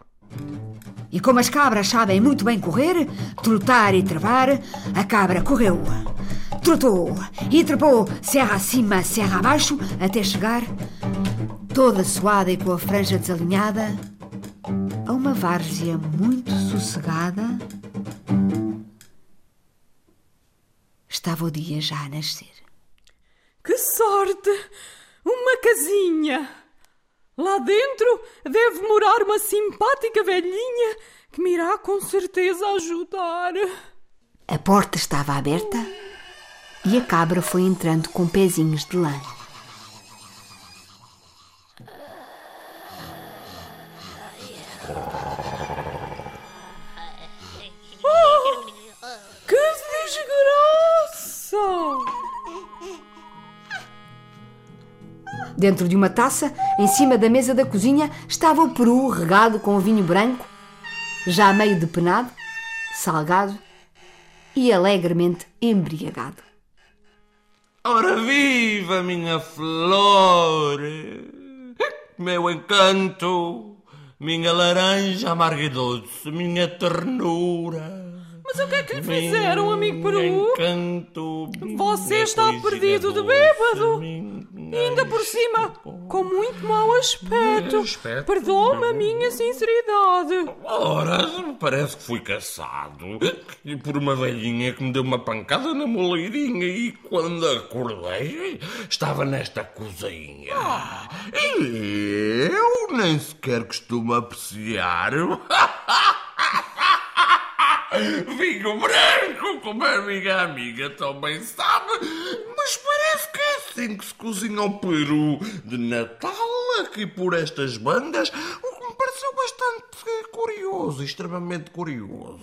S2: E como as cabras sabem muito bem correr, trotar e travar, a cabra correu. Trotou e trepou serra acima, serra abaixo, até chegar, toda suada e com a franja desalinhada, a uma várzea muito sossegada. Estava o dia já a nascer.
S6: Que sorte! Uma casinha! Lá dentro deve morar uma simpática velhinha que me irá com certeza ajudar.
S2: A porta estava aberta e a cabra foi entrando com pezinhos de lã.
S6: Oh, que desgraça!
S2: Dentro de uma taça, em cima da mesa da cozinha, estava o peru regado com vinho branco, já meio depenado, salgado e alegremente embriagado.
S9: Ora viva, minha flor! Meu encanto! Minha laranja amarga e doce, minha ternura!
S6: Mas o que é que lhe fizeram, amigo Peru?
S9: Encanto,
S6: Você está perdido de bêbado. E ainda por cima, com muito mau aspecto.
S9: Aspecto?
S6: Perdoa-me a minha sinceridade.
S9: Ora, parece que fui caçado e por uma velhinha que me deu uma pancada na moleirinha e quando acordei estava nesta cozinha. E eu nem sequer costumo apreciar. Vinho branco, como a minha amiga também sabe, mas parece que é assim que se cozinha o peru de Natal aqui por estas bandas, o que me pareceu bastante curioso, extremamente curioso.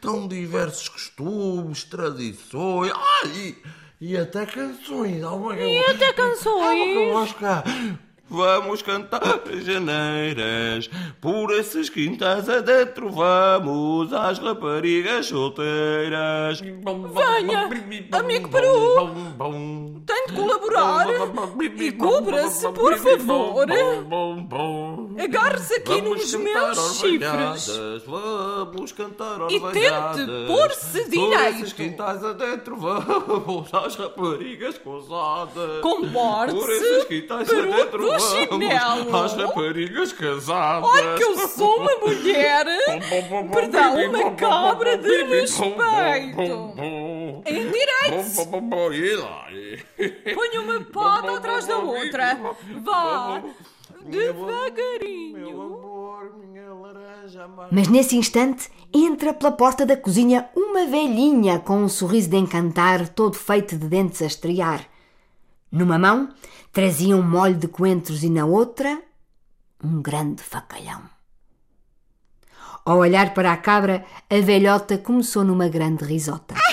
S9: Tão diversos costumes, tradições, ai, e até canções.
S6: E até canções.
S9: Vamos cá. Vamos cantar janeiras por esses quintais adentro. Vamos às raparigas solteiras.
S6: Venha, amigo Peru. Tem de colaborar. E cubra-se, por favor. Agarre-se aqui nos meus chifres.
S9: Vamos cantar
S6: E tente pôr-se
S9: Por
S6: direito.
S9: esses quintais adentro. Vamos às raparigas cosadas.
S6: Comporte-se,
S9: Por esses quintais adentro.
S6: Chinelo.
S9: às raparigas casadas.
S6: Ai, que eu sou uma mulher. Perdão, uma cabra de respeito. Endireite-se. Ponha uma pata atrás da outra. Vá. Devagarinho.
S2: Mas nesse instante entra pela porta da cozinha uma velhinha com um sorriso de encantar, todo feito de dentes a estrear. Numa mão trazia um molho de coentros e na outra um grande facalhão. Ao olhar para a cabra, a velhota começou numa grande risota.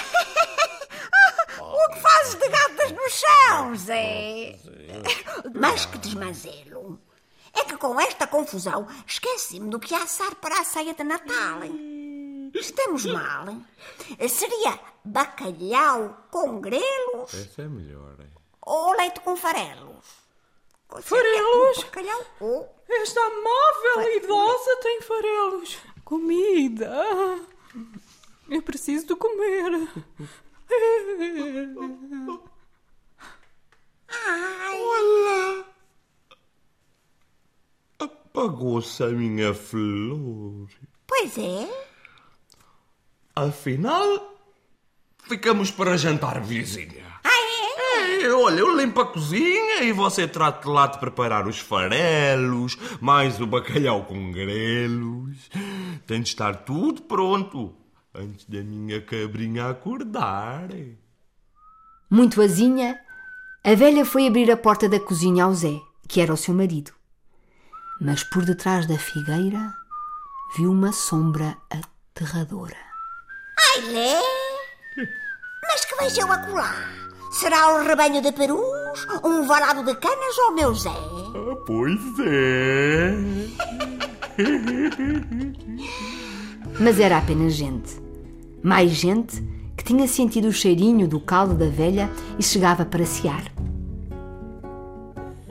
S5: O que fazes de gatas no chão, Zé? Mas que desmazelo. É que com esta confusão esqueci-me do que há assar para a ceia de Natal. Estamos mal. Seria bacalhau com grelos
S12: Essa é melhor.
S5: Ou leite com farelos?
S6: Farelos?
S5: Bacalhau ou...
S6: Esta amável idosa tem farelos. Comida. Eu preciso de comer.
S9: Olha! Apagou-se a minha flor.
S5: Pois é.
S9: Afinal, ficamos para jantar, vizinha. Olha, eu limpo a cozinha e você trata lá de preparar os farelos, mais o bacalhau com grelos. Tem de estar tudo pronto antes da minha cabrinha acordar.
S2: Muito azinha, a velha foi abrir a porta da cozinha ao Zé, que era o seu marido. Mas por detrás da figueira viu uma sombra aterradora.
S5: Ai, lé! Mas que vejo eu acolá? Será um rebanho de perus? Um varado de canas ou meu Zé?
S9: Ah, pois é.
S2: Mas era apenas gente. Mais gente que tinha sentido o cheirinho do caldo da velha e chegava para sear.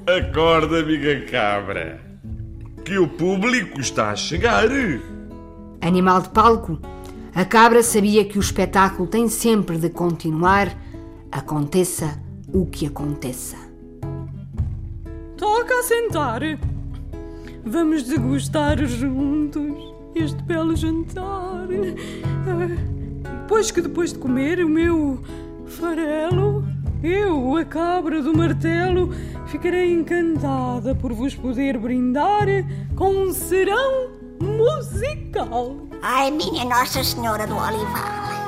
S9: Acorda, amiga cabra, que o público está a chegar.
S2: Animal de palco, a cabra sabia que o espetáculo tem sempre de continuar, aconteça o que aconteça.
S6: Toca a sentar. Vamos degustar juntos este belo jantar. Ah, Pois que depois de comer o meu farelo, eu, a cabra do martelo, ficarei encantada por vos poder brindar com um serão musical.
S5: Ai, minha Nossa Senhora do Olival.